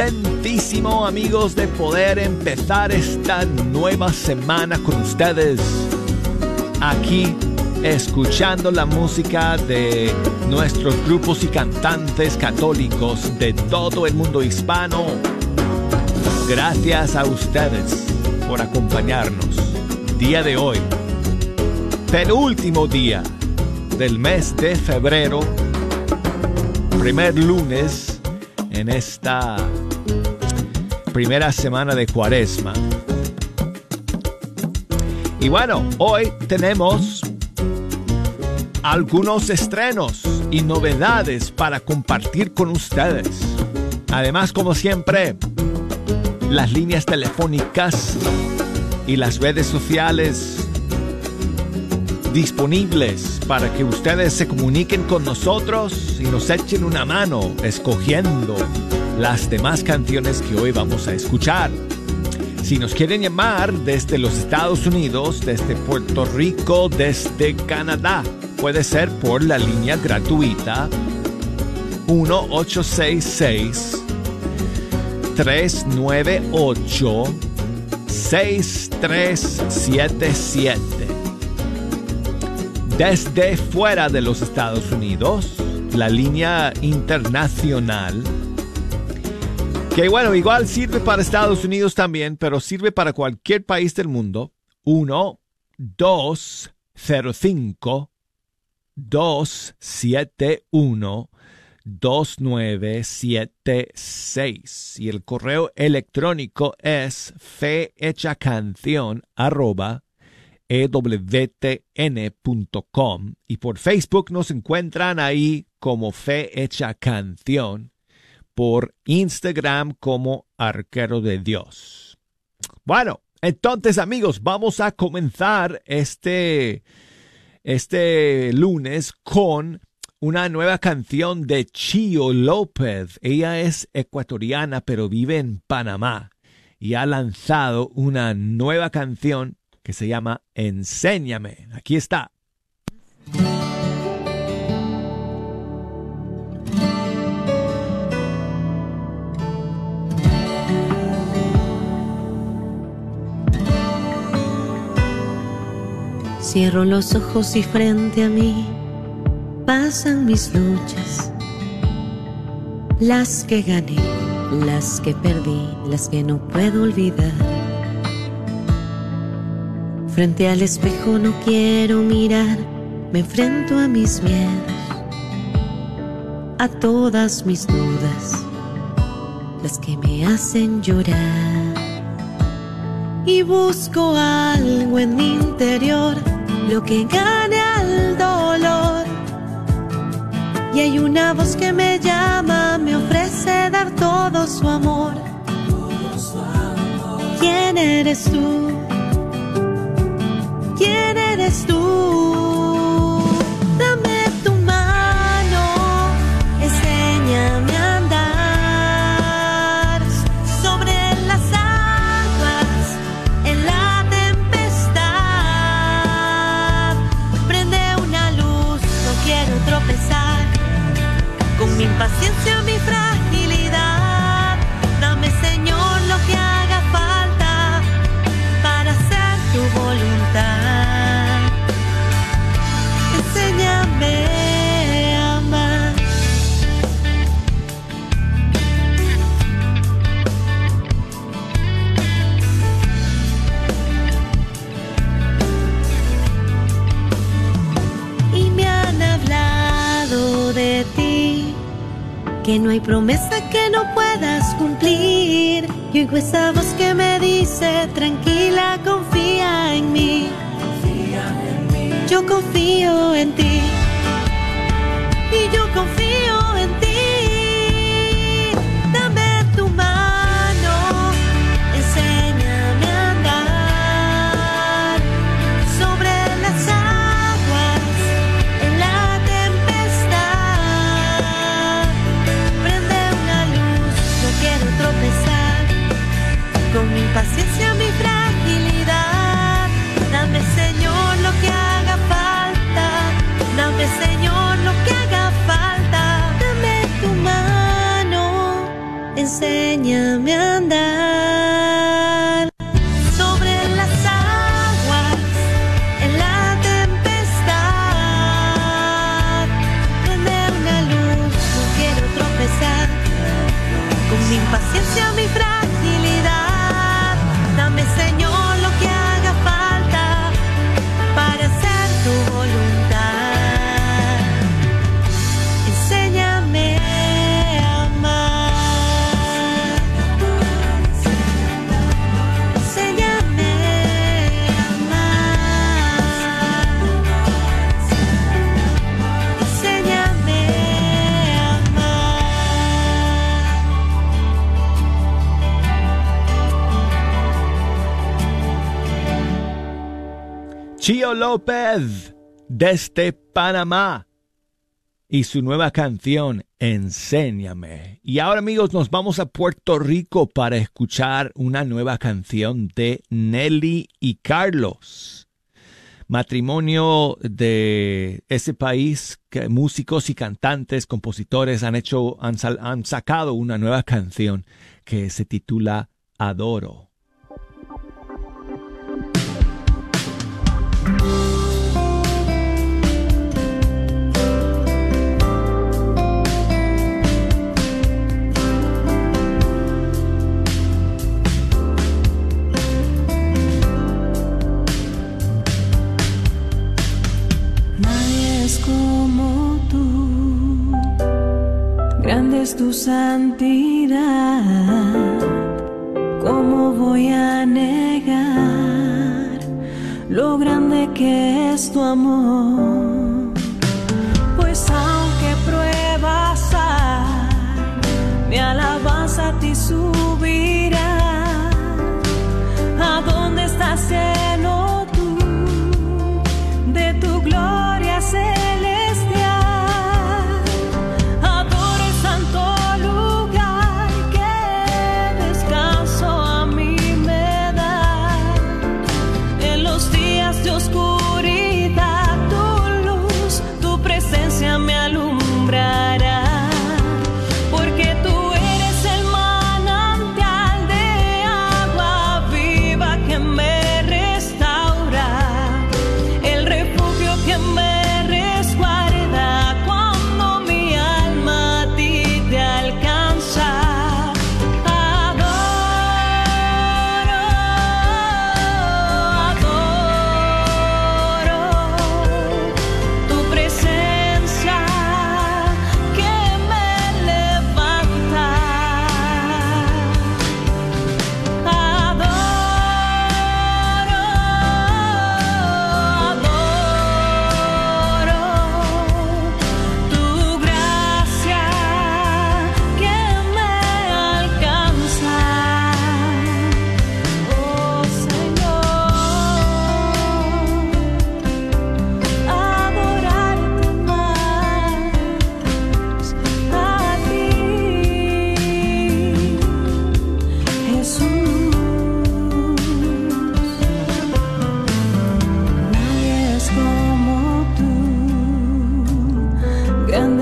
Contentísimo amigos de poder empezar esta nueva semana con ustedes aquí escuchando la música de nuestros grupos y cantantes católicos de todo el mundo hispano. Gracias a ustedes por acompañarnos. Día de hoy, penúltimo día del mes de febrero, primer lunes en esta primera semana de cuaresma. Y bueno, hoy tenemos algunos estrenos y novedades para compartir con ustedes. Además, como siempre, las líneas telefónicas y las redes sociales disponibles para que ustedes se comuniquen con nosotros y nos echen una mano escogiendo las demás canciones que hoy vamos a escuchar. Si nos quieren llamar desde los Estados Unidos, desde Puerto Rico, desde Canadá, puede ser por la línea gratuita 1866 398 6377 desde fuera de los Estados Unidos, la línea internacional, que bueno, igual sirve para Estados Unidos también, pero sirve para cualquier país del mundo, 1 205 271 2976 y el correo electrónico es fehechacanción arroba ewtn.com y por Facebook nos encuentran ahí como Fe Canción, por Instagram como Arquero de Dios. Bueno, entonces amigos, vamos a comenzar este, este lunes con una nueva canción de Chio López. Ella es ecuatoriana pero vive en Panamá y ha lanzado una nueva canción que se llama Enséñame. Aquí está. Cierro los ojos y frente a mí pasan mis luchas, las que gané, las que perdí, las que no puedo olvidar Frente al espejo no quiero mirar, me enfrento a mis miedos, a todas mis dudas, las que me hacen llorar. Y busco algo en mi interior, lo que gane al dolor. Y hay una voz que me llama, me ofrece dar todo su amor. ¿Quién eres tú? ¿Quién eres tú? Que no hay promesa que no puedas cumplir. Y oigo esa voz que me dice, tranquila, confía en mí. Yo confío en ti. Y yo confío López desde Panamá y su nueva canción Enséñame. Y ahora amigos nos vamos a Puerto Rico para escuchar una nueva canción de Nelly y Carlos. Matrimonio de ese país que músicos y cantantes, compositores han hecho han sacado una nueva canción que se titula Adoro. Grande es tu santidad, ¿cómo voy a negar lo grande que es tu amor?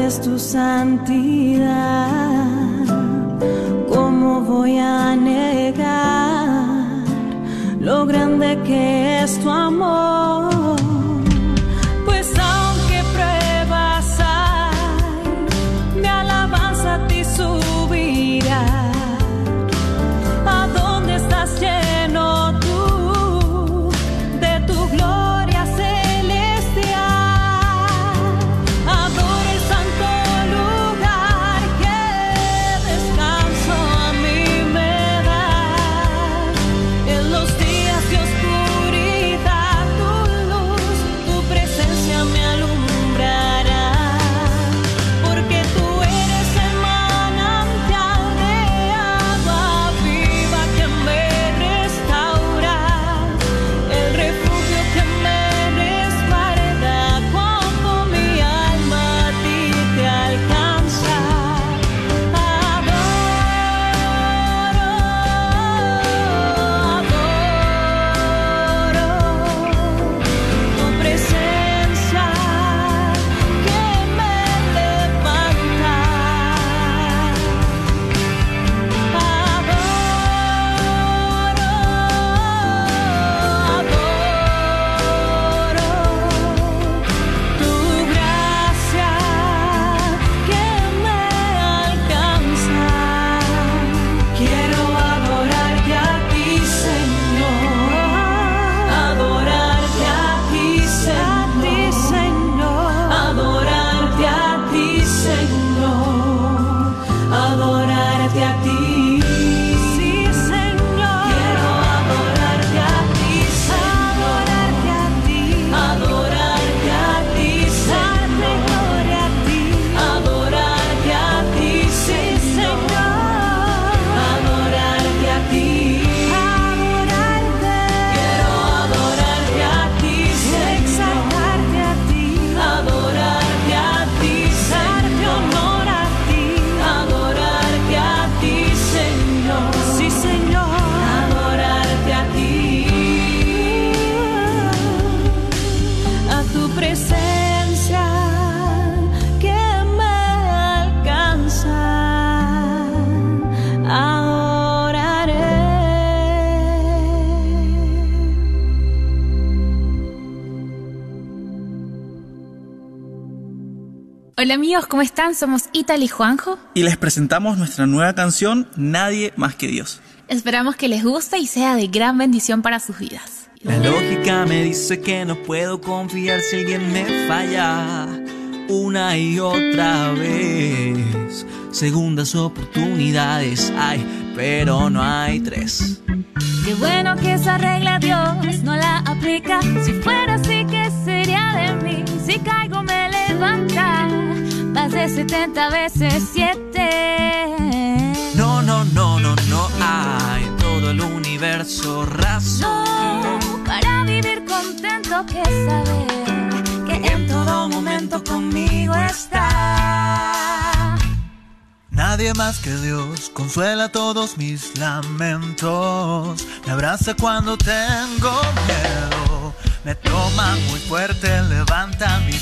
es tu santidad, ¿cómo voy a negar lo grande que es tu amor? Amigos, ¿cómo están? Somos Ital y Juanjo. Y les presentamos nuestra nueva canción, Nadie más que Dios. Esperamos que les guste y sea de gran bendición para sus vidas. La lógica me dice que no puedo confiar si alguien me falla una y otra vez. Segundas oportunidades hay, pero no hay tres. Qué bueno que esa regla Dios no la aplica. Si fuera así, ¿qué sería de mí? Si caigo, me levanta. Más de 70 veces 7. No, no, no, no, no hay en todo el universo razón. No, para vivir contento que saber que en todo momento conmigo está. Nadie más que Dios consuela todos mis lamentos. Me abraza cuando tengo miedo. Me toma muy fuerte, levanta mi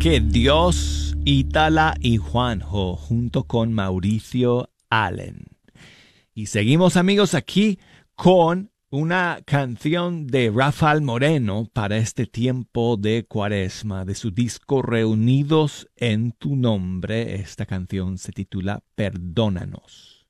que Dios, Ítala y Juanjo, junto con Mauricio Allen. Y seguimos amigos aquí con una canción de Rafael Moreno para este tiempo de cuaresma, de su disco Reunidos en tu nombre. Esta canción se titula Perdónanos.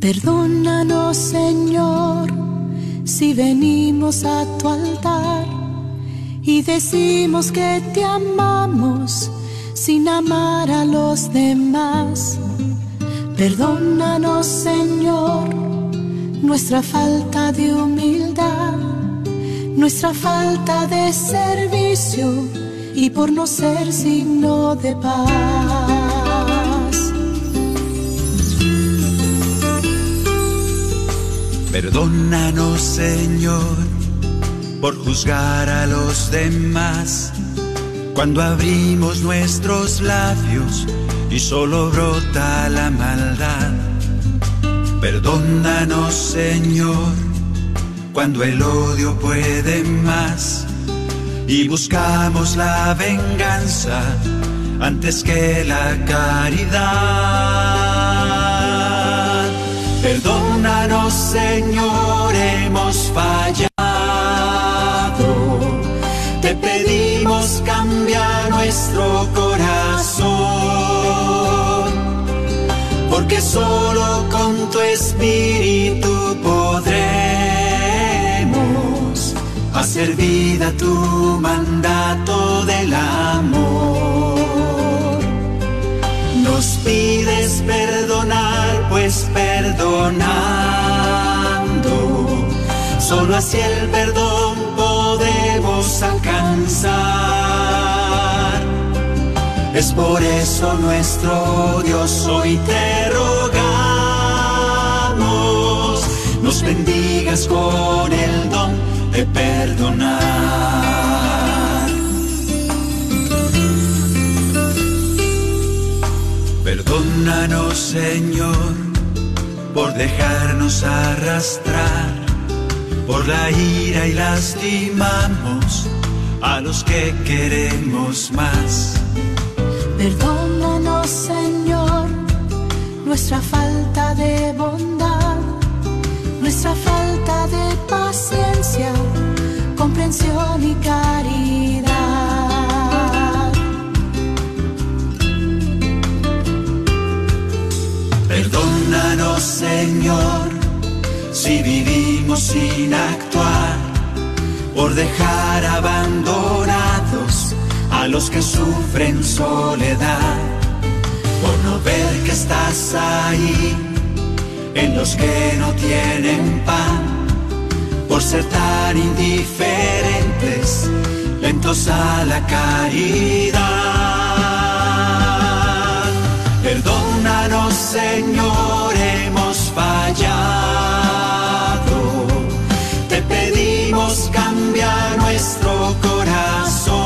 Perdónanos, Señor, si venimos a tu altar y decimos que te amamos sin amar a los demás. Perdónanos, Señor, nuestra falta de humildad, nuestra falta de servicio y por no ser signo de paz. Perdónanos, Señor, por juzgar a los demás. Cuando abrimos nuestros labios y solo brota la maldad. Perdónanos, Señor, cuando el odio puede más. y buscamos la venganza antes que la caridad. Señor, hemos fallado. Te pedimos cambia nuestro corazón, porque solo con tu espíritu podremos hacer vida tu mandato del amor. Nos pides perdonar, pues perdonando, solo así el perdón podemos alcanzar. Es por eso nuestro Dios hoy te rogamos, nos bendigas con el don de perdonar. Perdónanos Señor por dejarnos arrastrar por la ira y lastimamos a los que queremos más. Perdónanos, Señor, nuestra falta de bondad, nuestra falta de paciencia, comprensión y caridad. Señor, si vivimos sin actuar, por dejar abandonados a los que sufren soledad, por no ver que estás ahí en los que no tienen pan, por ser tan indiferentes, lentos a la caridad. Perdónanos, Señor, hemos fallado. Te pedimos cambia nuestro corazón,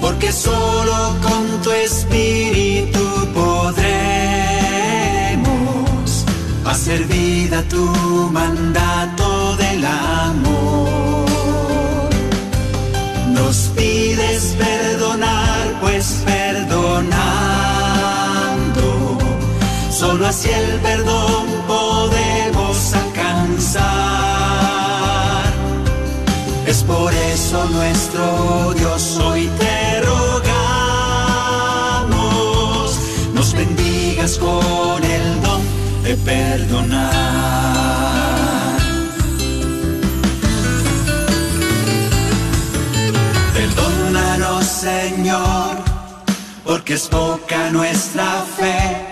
porque solo con tu espíritu podremos hacer vida tu mandato del amor. Nos pides perdonar, pues perdonando, solo así el perdón podemos alcanzar. Es por eso nuestro Dios hoy te rogamos, nos bendigas con el don de perdonar. Perdónanos, Señor, porque es poca nuestra fe,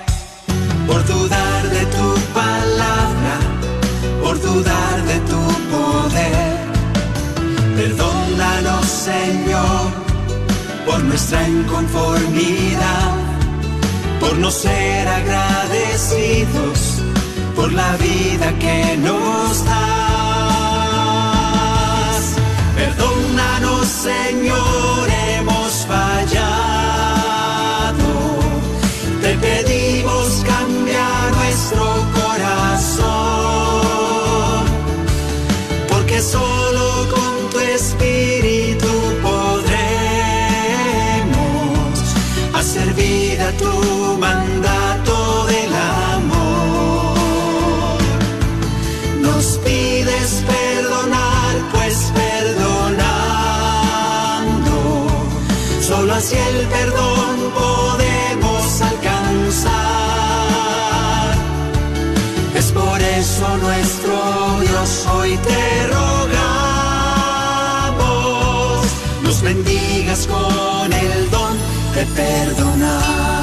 nuestra inconformidad, por no ser agradecidos por la vida que nos das. Solo así el perdón podemos alcanzar. Es por eso nuestro Dios hoy te rogamos, nos bendigas con el don de perdonar.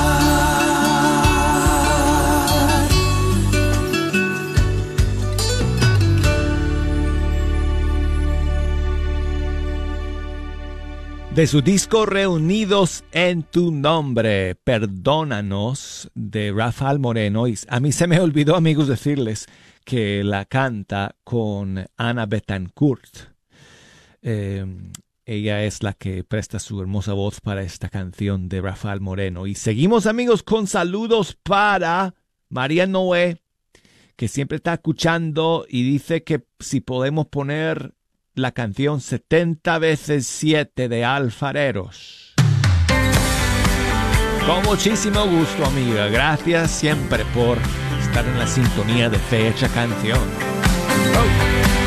De su disco Reunidos en tu nombre, Perdónanos, de Rafael Moreno. Y a mí se me olvidó, amigos, decirles que la canta con Ana Betancourt. Eh, ella es la que presta su hermosa voz para esta canción de Rafael Moreno. Y seguimos, amigos, con saludos para María Noé, que siempre está escuchando y dice que si podemos poner la canción 70 veces 7 de Alfareros. Con muchísimo gusto, amiga. Gracias siempre por estar en la sintonía de Fecha Canción. Oh.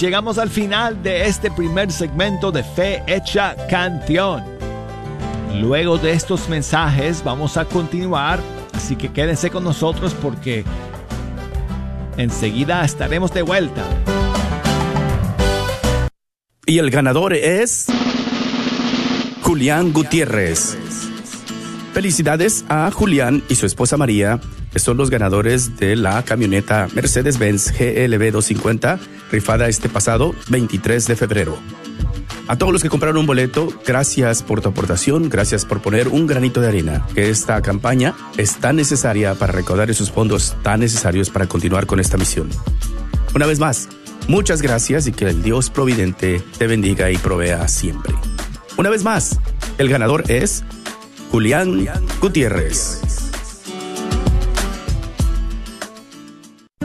Llegamos al final de este primer segmento de Fe Hecha Canción. Luego de estos mensajes vamos a continuar, así que quédense con nosotros porque enseguida estaremos de vuelta. Y el ganador es... Julián Gutiérrez. Felicidades a Julián y su esposa María, que son los ganadores de la camioneta Mercedes-Benz GLB 250, rifada este pasado 23 de febrero. A todos los que compraron un boleto, gracias por tu aportación, gracias por poner un granito de arena, que esta campaña es tan necesaria para recaudar esos fondos tan necesarios para continuar con esta misión. Una vez más, muchas gracias y que el Dios Providente te bendiga y provea siempre. Una vez más, el ganador es Julián Gutiérrez.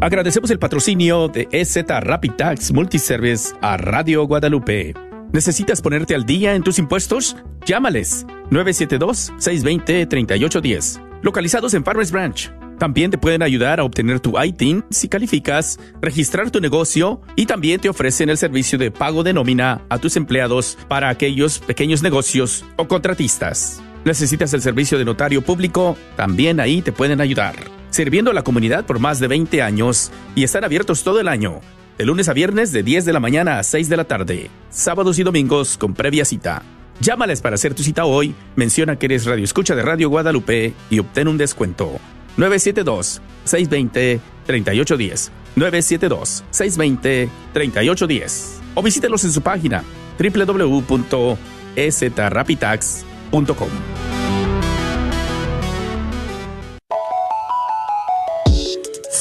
Agradecemos el patrocinio de EZ Rapid Tax Multiservice a Radio Guadalupe. ¿Necesitas ponerte al día en tus impuestos? Llámales 972-620-3810. Localizados en Farmers Branch. También te pueden ayudar a obtener tu ITIN si calificas, registrar tu negocio y también te ofrecen el servicio de pago de nómina a tus empleados para aquellos pequeños negocios o contratistas. ¿Necesitas el servicio de notario público? También ahí te pueden ayudar sirviendo a la comunidad por más de 20 años y están abiertos todo el año, de lunes a viernes de 10 de la mañana a 6 de la tarde, sábados y domingos con previa cita. Llámales para hacer tu cita hoy, menciona que eres Radio Escucha de Radio Guadalupe y obtén un descuento. 972-620-3810. 972-620-3810. O visítelos en su página www.estrapitax.com.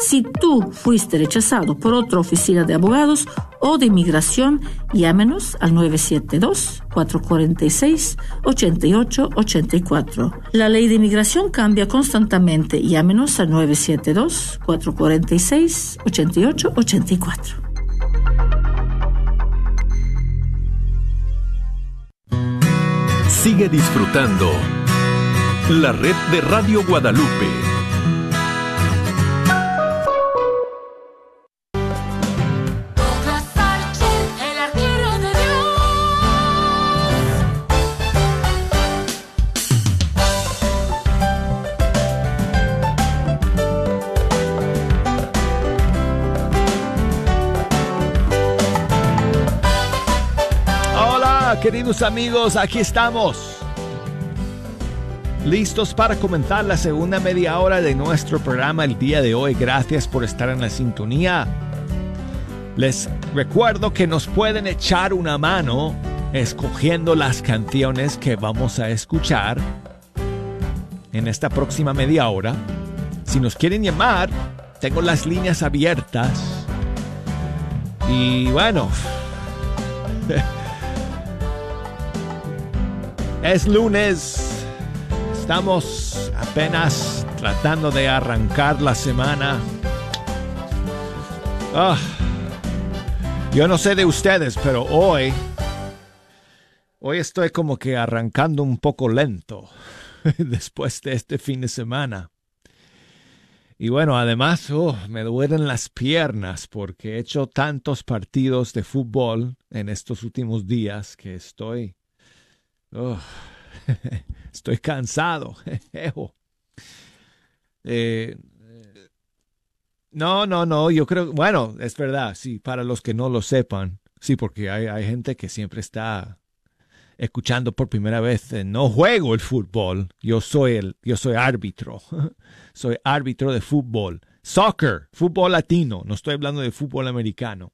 Si tú fuiste rechazado por otra oficina de abogados o de inmigración, llámenos al 972-446-8884. La ley de inmigración cambia constantemente. Llámenos al 972-446-8884. Sigue disfrutando la red de Radio Guadalupe. Amigos, aquí estamos. Listos para comenzar la segunda media hora de nuestro programa el día de hoy. Gracias por estar en la sintonía. Les recuerdo que nos pueden echar una mano escogiendo las canciones que vamos a escuchar en esta próxima media hora. Si nos quieren llamar, tengo las líneas abiertas. Y bueno, Es lunes. Estamos apenas tratando de arrancar la semana. Ah, yo no sé de ustedes, pero hoy... Hoy estoy como que arrancando un poco lento después de este fin de semana. Y bueno, además oh, me duelen las piernas porque he hecho tantos partidos de fútbol en estos últimos días que estoy Oh, estoy cansado. Eh, no, no, no, yo creo, bueno, es verdad, sí, para los que no lo sepan, sí, porque hay, hay gente que siempre está escuchando por primera vez, eh, no juego el fútbol, yo soy el, yo soy árbitro, soy árbitro de fútbol, soccer, fútbol latino, no estoy hablando de fútbol americano.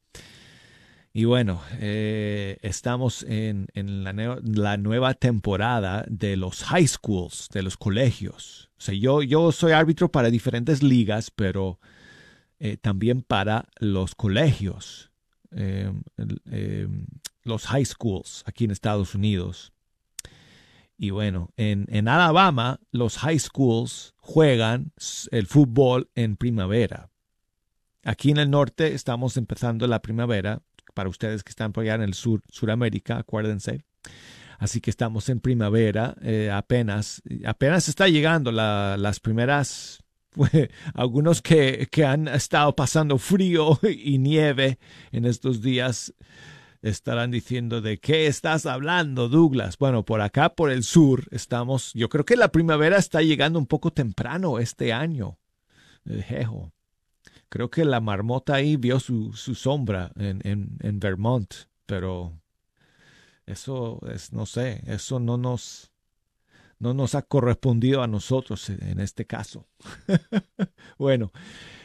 Y bueno, eh, estamos en, en la, nue- la nueva temporada de los high schools, de los colegios. O sea, yo, yo soy árbitro para diferentes ligas, pero eh, también para los colegios, el- eh, los high schools aquí en Estados Unidos. Y bueno, en, en Alabama los high schools juegan el fútbol en primavera. Aquí en el norte estamos empezando la primavera, para ustedes que están por allá en el sur, Suramérica, acuérdense. Así que estamos en primavera, eh, apenas, apenas está llegando la- las primeras, algunos que, que han estado pasando frío y nieve en estos días estarán diciendo de qué estás hablando, Douglas. Bueno, por acá, por el sur, estamos, yo creo que la primavera está llegando un poco temprano este año. Eh. Creo que la marmota ahí vio su, sombra en, en, en Vermont, pero eso es, no sé, eso no nos, no nos ha correspondido a nosotros en este caso. bueno,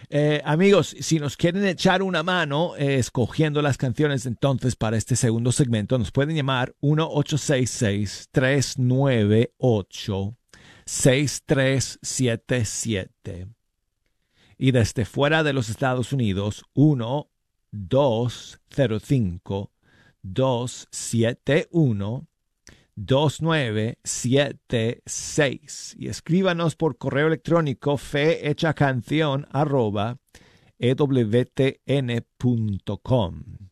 eh, amigos, si nos quieren echar una mano eh, escogiendo las canciones entonces para este segundo segmento, nos pueden llamar 1-866-398-6377. Y desde fuera de los Estados Unidos, 1-205-271. 2976 y escríbanos por correo electrónico fehechacanción arroba ewtn.com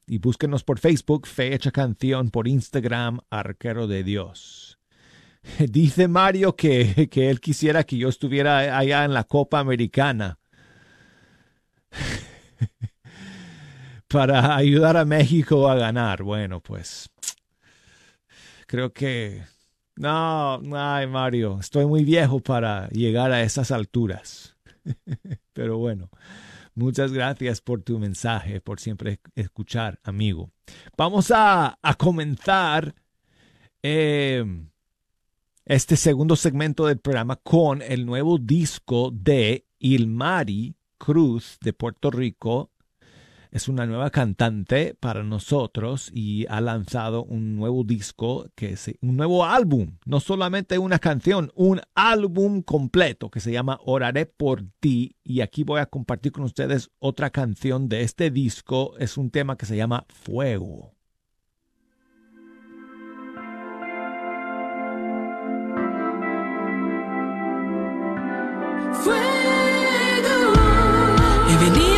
y búsquenos por Facebook Fe Canción, por Instagram Arquero de Dios. Dice Mario que, que él quisiera que yo estuviera allá en la Copa Americana para ayudar a México a ganar. Bueno, pues creo que no, ay Mario, estoy muy viejo para llegar a esas alturas. Pero bueno, muchas gracias por tu mensaje, por siempre escuchar, amigo. Vamos a, a comenzar eh, este segundo segmento del programa con el nuevo disco de Ilmari Cruz de Puerto Rico es una nueva cantante para nosotros y ha lanzado un nuevo disco, que es un nuevo álbum, no solamente una canción, un álbum completo que se llama Oraré por ti. Y aquí voy a compartir con ustedes otra canción de este disco, es un tema que se llama Fuego. He venido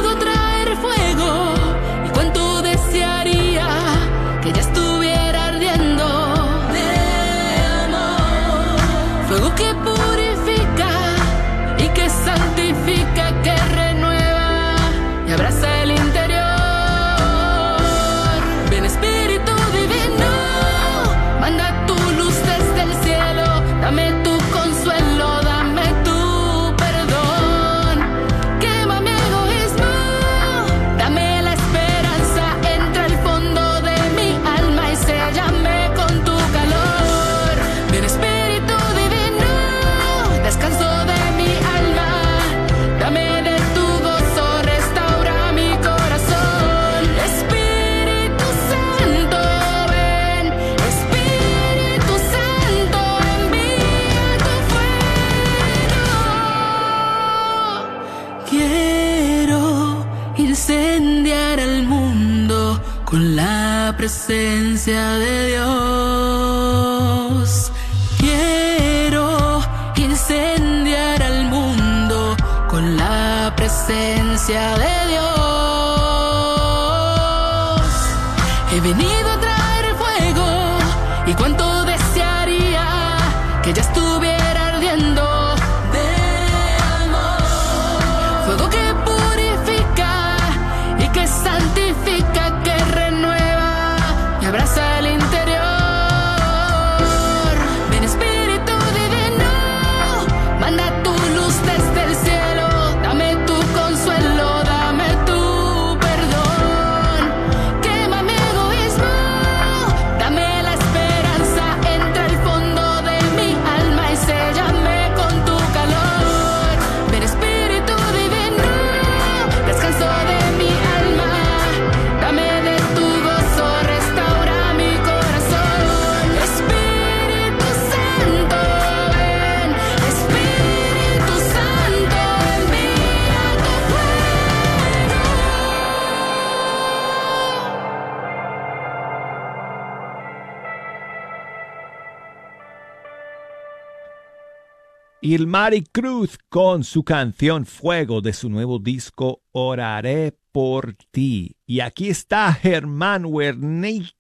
Ilmari Cruz con su canción Fuego de su nuevo disco Oraré por ti. Y aquí está Germán Wernick.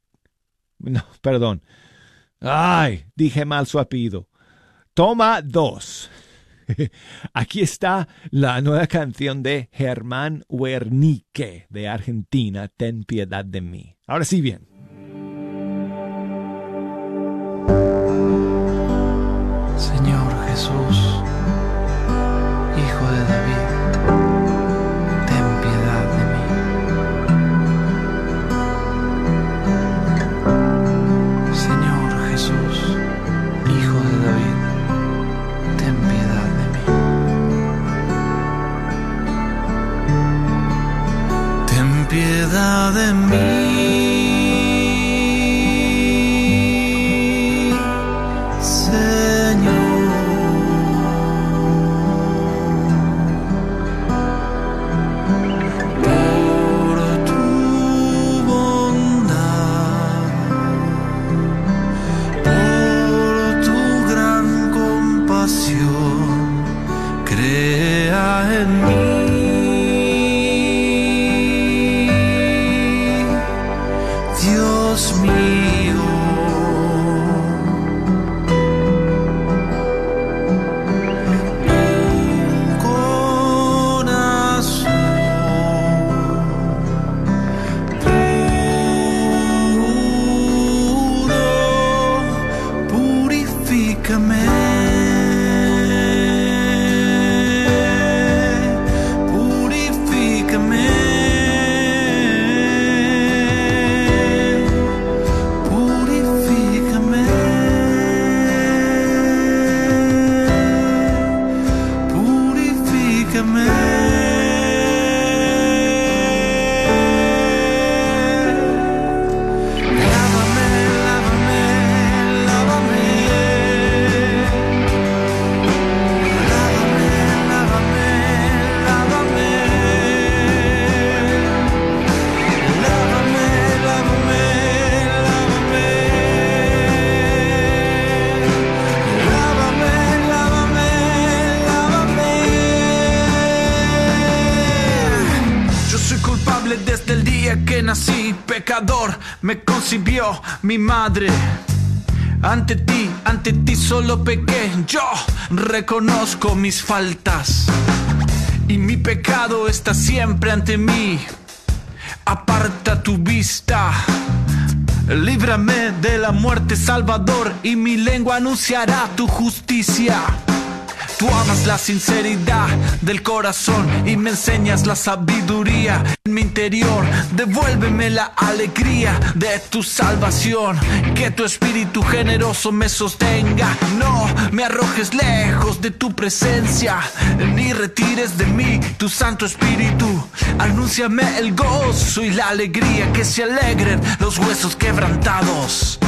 No, perdón. Ay, dije mal su apellido. Toma dos. Aquí está la nueva canción de Germán Wernicke de Argentina, Ten piedad de mí. Ahora sí bien. Señor Jesús, Hijo de David, ten piedad de mí. Señor Jesús, Hijo de David, ten piedad de mí. Ten piedad de mí. Mi madre. Ante ti, ante ti solo pequé. Yo reconozco mis faltas. Y mi pecado está siempre ante mí. Aparta tu vista. Líbrame de la muerte, Salvador, y mi lengua anunciará tu justicia. Tú amas la sinceridad del corazón y me enseñas la sabiduría mi interior. Devuélveme la alegría de tu salvación. Que tu espíritu generoso me sostenga. No me arrojes lejos de tu presencia, ni retires de mí tu santo espíritu. Anúnciame el gozo y la alegría, que se alegren los huesos quebrantados.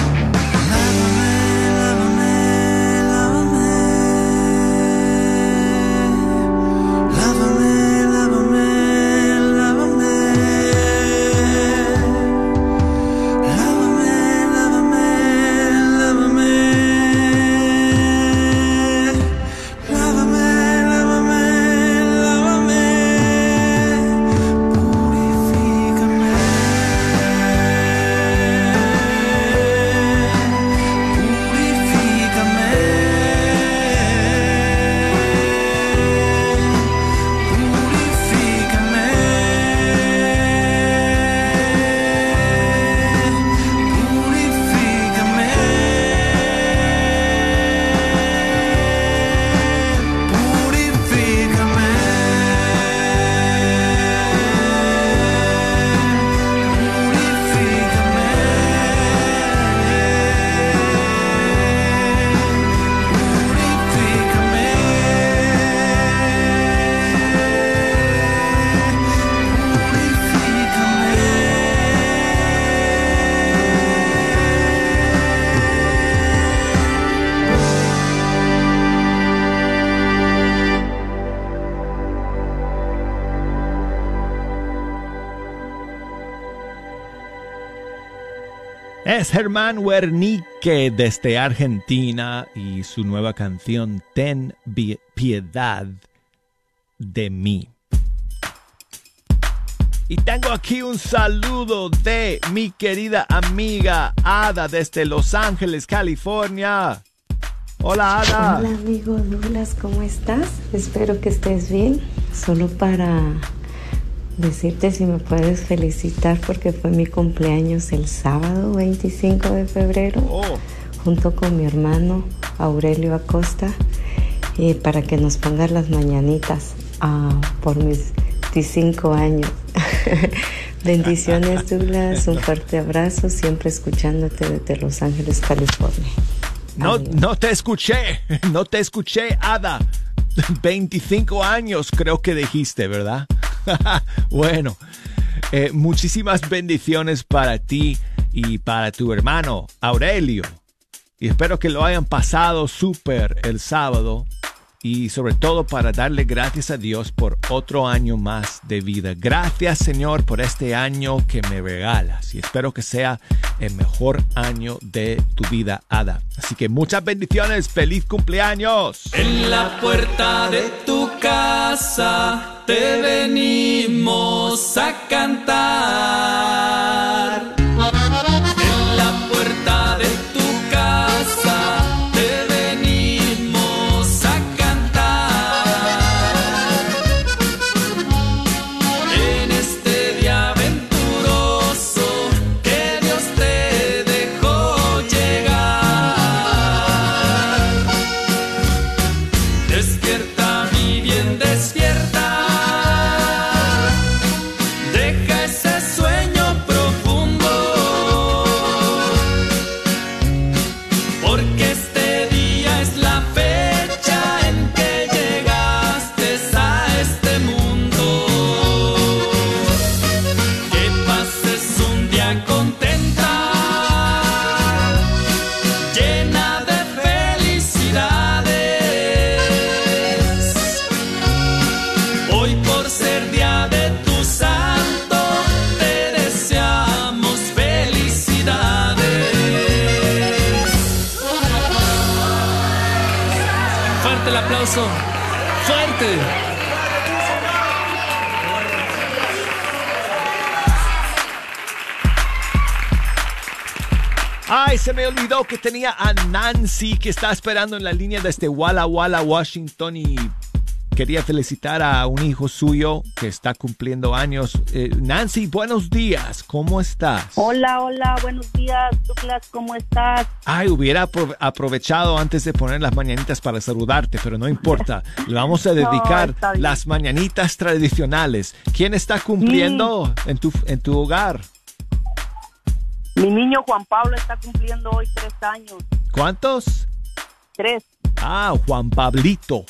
Germán Wernicke desde Argentina y su nueva canción Ten piedad de mí. Y tengo aquí un saludo de mi querida amiga Ada desde Los Ángeles, California. Hola Ada. Hola amigo Douglas, ¿cómo estás? Espero que estés bien. Solo para decirte si me puedes felicitar porque fue mi cumpleaños el sábado 25 de febrero, oh. junto con mi hermano Aurelio Acosta, y para que nos pongas las mañanitas ah, por mis 25 años. Bendiciones Douglas, un fuerte abrazo, siempre escuchándote desde Los Ángeles, California. No, no te escuché, no te escuché, Ada. 25 años creo que dijiste, ¿verdad? bueno, eh, muchísimas bendiciones para ti y para tu hermano Aurelio. Y espero que lo hayan pasado súper el sábado y sobre todo para darle gracias a Dios por otro año más de vida. Gracias Señor por este año que me regalas y espero que sea el mejor año de tu vida, Ada. Así que muchas bendiciones, feliz cumpleaños. En la puerta de tu casa te venimos a cantar. Ay, se me olvidó que tenía a Nancy que está esperando en la línea desde Walla Walla, Washington y quería felicitar a un hijo suyo que está cumpliendo años. Eh, Nancy, buenos días, ¿cómo estás? Hola, hola, buenos días, Douglas, ¿cómo estás? Ay, hubiera apro- aprovechado antes de poner las mañanitas para saludarte, pero no importa. Le vamos a dedicar las mañanitas tradicionales. ¿Quién está cumpliendo en, tu, en tu hogar? Mi niño Juan Pablo está cumpliendo hoy tres años. ¿Cuántos? Tres. Ah, Juan Pablito.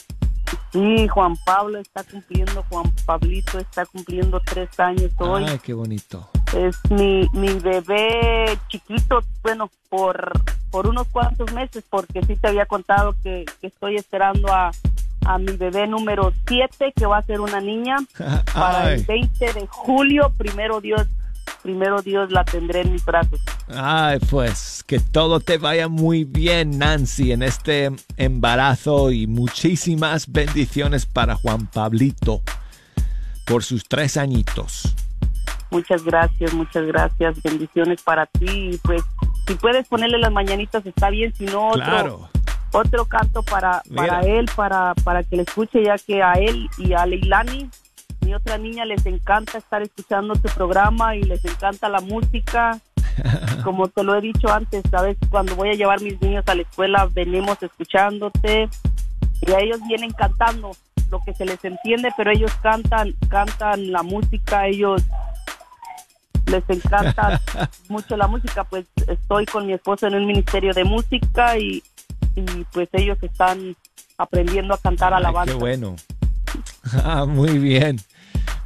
Sí, Juan Pablo está cumpliendo, Juan Pablito está cumpliendo tres años hoy. Ay, qué bonito. Es mi, mi bebé chiquito, bueno, por, por unos cuantos meses, porque sí te había contado que, que estoy esperando a, a mi bebé número siete, que va a ser una niña, para el Ay. 20 de julio, primero Dios, primero Dios la tendré en mis brazos. Ay, pues que todo te vaya muy bien, Nancy, en este embarazo y muchísimas bendiciones para Juan Pablito por sus tres añitos. Muchas gracias, muchas gracias. Bendiciones para ti. Y pues, si puedes ponerle las mañanitas, está bien. Si no, otro, Claro. otro canto para, para Mira. él, para, para que le escuche, ya que a él y a Leilani, mi otra niña, les encanta estar escuchando tu programa y les encanta la música. Como te lo he dicho antes, sabes, cuando voy a llevar mis niños a la escuela, venimos escuchándote y a ellos vienen cantando lo que se les entiende, pero ellos cantan, cantan la música, ellos les encanta mucho la música, pues estoy con mi esposo en un ministerio de música y, y pues ellos están aprendiendo a cantar alabanza. Qué bueno. Ah, muy bien.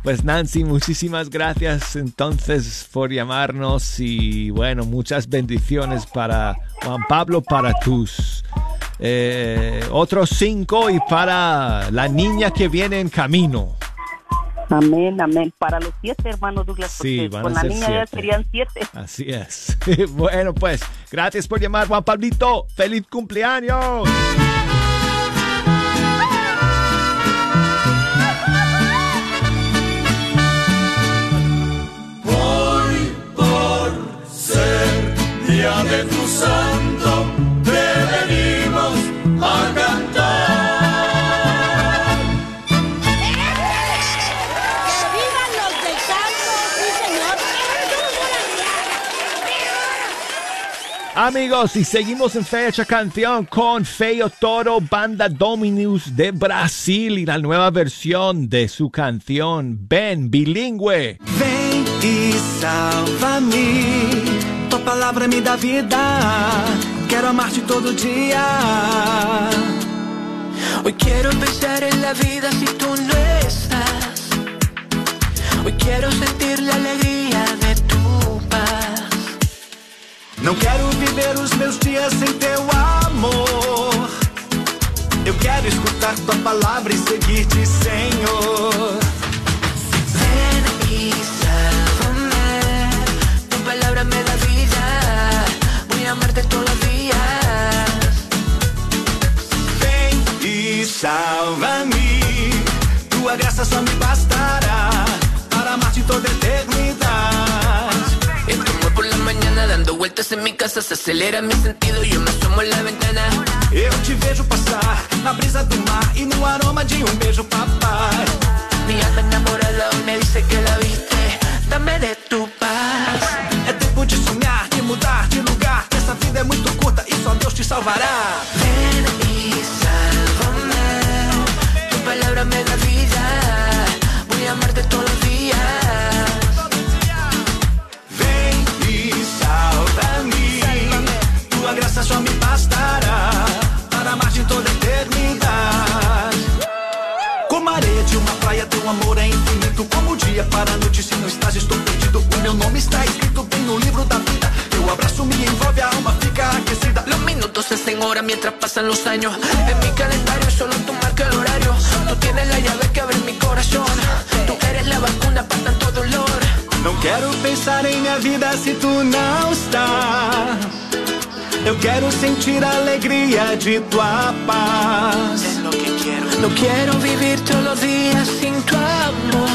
Pues Nancy, muchísimas gracias entonces por llamarnos y bueno, muchas bendiciones para Juan Pablo, para tus eh, otros cinco y para la niña que viene en camino. Amén, amén. Para los siete hermanos Douglas, Sí, van con a la ser niña ya serían siete. Así es. bueno, pues, gracias por llamar, Juan Pablito. ¡Feliz cumpleaños! De tu santo, te venimos a cantar. ¡Que vivan los del campo! ¡Sí, señor! Amigos, y seguimos en Fecha Canción con Feio Toro, banda Dominus de Brasil y la nueva versión de su canción Ven bilingüe. Vem e salva-me. Tua palavra me dá vida. Quero amar-te todo dia. Hoy quiero pensar en la vida si tú no estás. Hoy quiero sentir la alegría de tu paz. Não quero viver os meus dias sem teu amor. Eu quero escutar tua palavra e seguir-te, Senhor. Ven amarte todos los días. Ven y salva-me. Tua graça só me bastará para amar-te toda eternidade. Este amor por la mañana dando vueltas en mi casa se acelera mi sentido. Yo me asomo en la ventana. Eu te vejo passar na brisa do mar e no aroma de um beijo, papai. Mi alma enamorada me dice que la viste. Dame de salvará. Ven y sálvame. Tu palabra me da vida. Voy a amarte todos los días. Vem e salva-me. Tua graça só me bastará para amar de toda eternidade. Como a areia de uma praia, teu amor é infinito. Como o dia para a noite, se não estás, estou perdido. O meu nome está escrito bem no livro da vida. Teu abraço me envolve, a alma fica aquecida. Los minutos se hacen horas mientras pasan los años. En mi calendario solo tú marca el horario. Tú tienes la llave que abre mi corazón. Tú eres la vacuna para tanto dolor. Não quero pensar em minha vida se tu não estás. Eu quero sentir a alegria de tua paz. Es lo que quiero. No quiero vivir todos los días sin tu amor.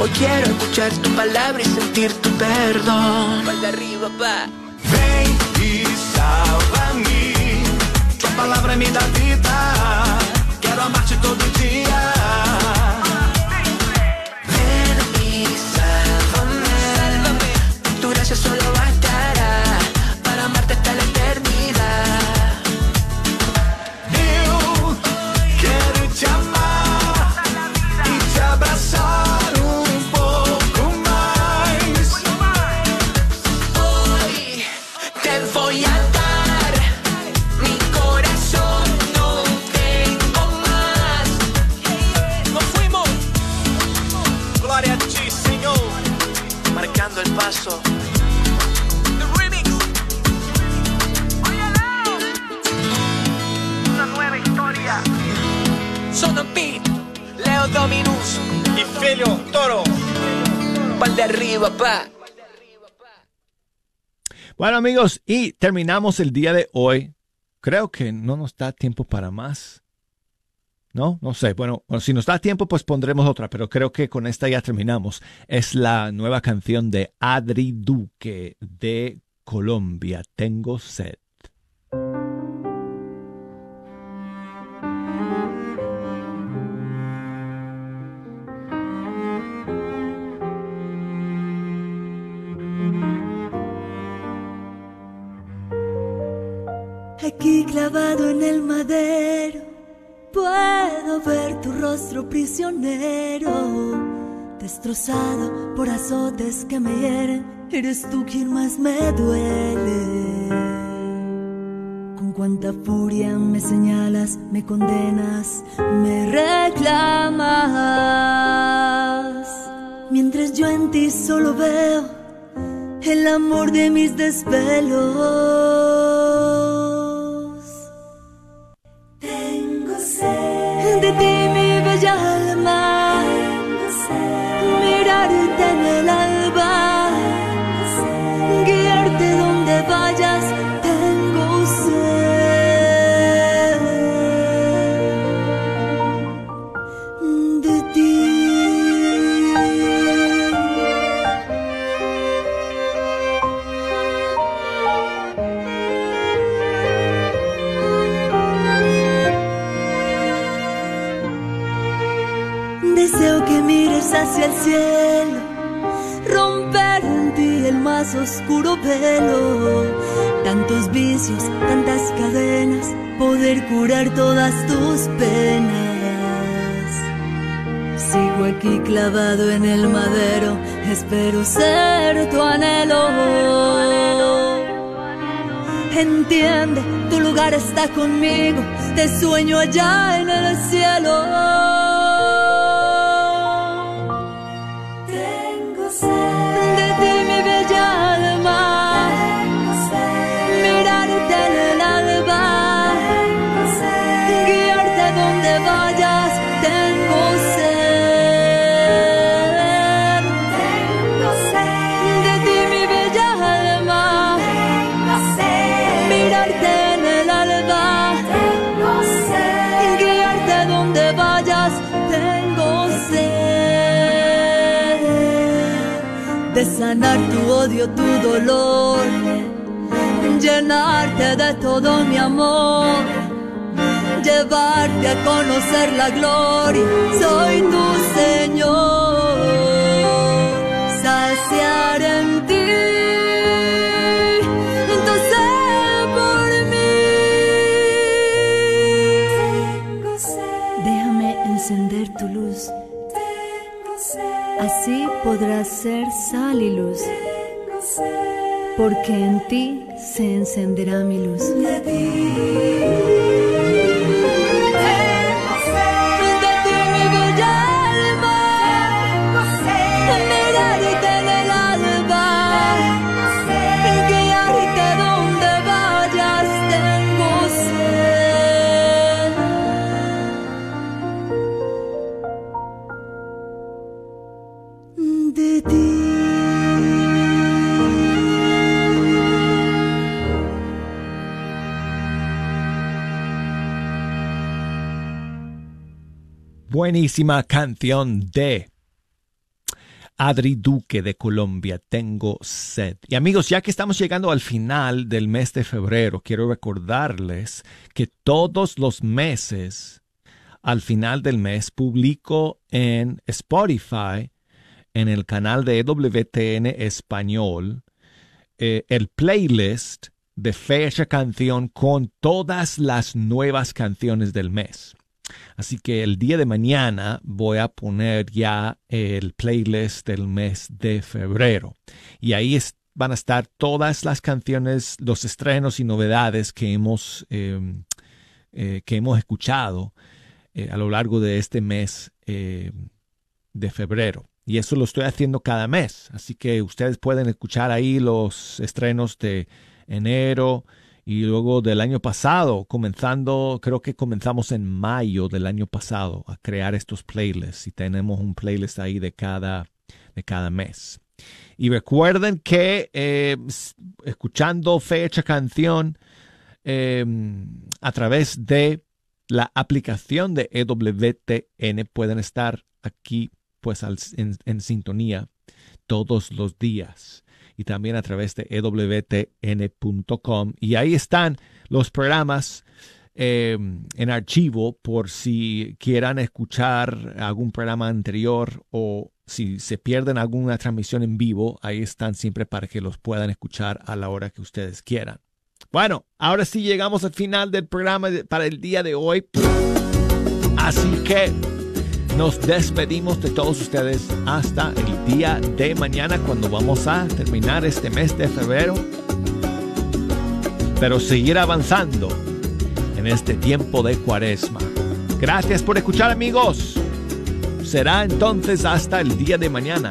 Hoy quiero escuchar tu palabra y sentir tu perdón. Pal de arriba, pa. Vem e salva-me. Tua palavra me dá vida. Quero amar-te todo dia. Bueno amigos, y terminamos el día de hoy. Creo que no nos da tiempo para más. No, no sé. Bueno, si nos da tiempo, pues pondremos otra, pero creo que con esta ya terminamos. Es la nueva canción de Adri Duque de Colombia, Tengo sed. Aquí clavado en el madero, puedo ver tu rostro prisionero, destrozado por azotes que me hieren. Eres tú quien más me duele. Con cuánta furia me señalas, me condenas, me reclamas. Mientras yo en ti solo veo el amor de mis desvelos. Cielo, romper en ti el más oscuro velo. Tantos vicios, tantas cadenas, poder curar todas tus penas. Sigo aquí clavado en el madero, espero ser tu anhelo. Entiende, tu lugar está conmigo, te sueño allá en el cielo. Sanar tu odio, tu dolor, llenarte de todo mi amor, llevarte a conocer la gloria, soy tu Señor, saciar en ti. Podrás ser sal y luz. Porque en ti se encenderá mi luz. Buenísima canción de Adri Duque de Colombia, Tengo sed. Y amigos, ya que estamos llegando al final del mes de febrero, quiero recordarles que todos los meses, al final del mes, publico en Spotify, en el canal de EWTN Español, eh, el playlist de fecha canción con todas las nuevas canciones del mes. Así que el día de mañana voy a poner ya el playlist del mes de febrero. Y ahí van a estar todas las canciones, los estrenos y novedades que hemos, eh, eh, que hemos escuchado eh, a lo largo de este mes eh, de febrero. Y eso lo estoy haciendo cada mes. Así que ustedes pueden escuchar ahí los estrenos de enero, y luego del año pasado, comenzando, creo que comenzamos en mayo del año pasado a crear estos playlists y tenemos un playlist ahí de cada, de cada mes. Y recuerden que eh, escuchando fecha canción eh, a través de la aplicación de EWTN pueden estar aquí pues en sintonía todos los días y también a través de ewtn.com. Y ahí están los programas eh, en archivo por si quieran escuchar algún programa anterior o si se pierden alguna transmisión en vivo, ahí están siempre para que los puedan escuchar a la hora que ustedes quieran. Bueno, ahora sí llegamos al final del programa para el día de hoy. Así que nos despedimos de todos ustedes hasta el día de mañana cuando vamos a terminar este mes de febrero. Pero seguir avanzando en este tiempo de cuaresma. Gracias por escuchar amigos. Será entonces hasta el día de mañana.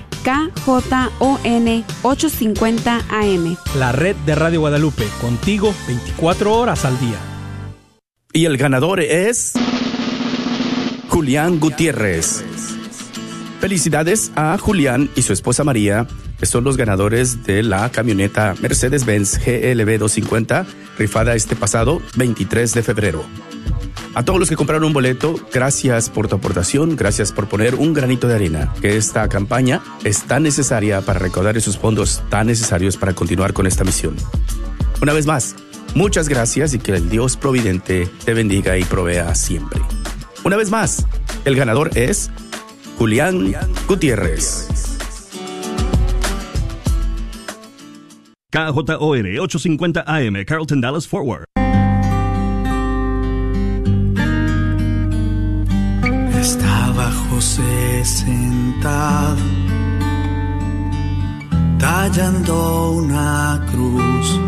KJON 850 AM. La red de Radio Guadalupe, contigo 24 horas al día. Y el ganador es Julián Gutiérrez. Felicidades a Julián y su esposa María, que son los ganadores de la camioneta Mercedes-Benz GLB 250, rifada este pasado 23 de febrero. A todos los que compraron un boleto, gracias por tu aportación, gracias por poner un granito de arena, que esta campaña es tan necesaria para recaudar esos fondos tan necesarios para continuar con esta misión. Una vez más, muchas gracias y que el Dios Providente te bendiga y provea siempre. Una vez más, el ganador es Julián Gutiérrez. KJOR 850 AM, Carlton Dallas Forward. José sentado, tallando una cruz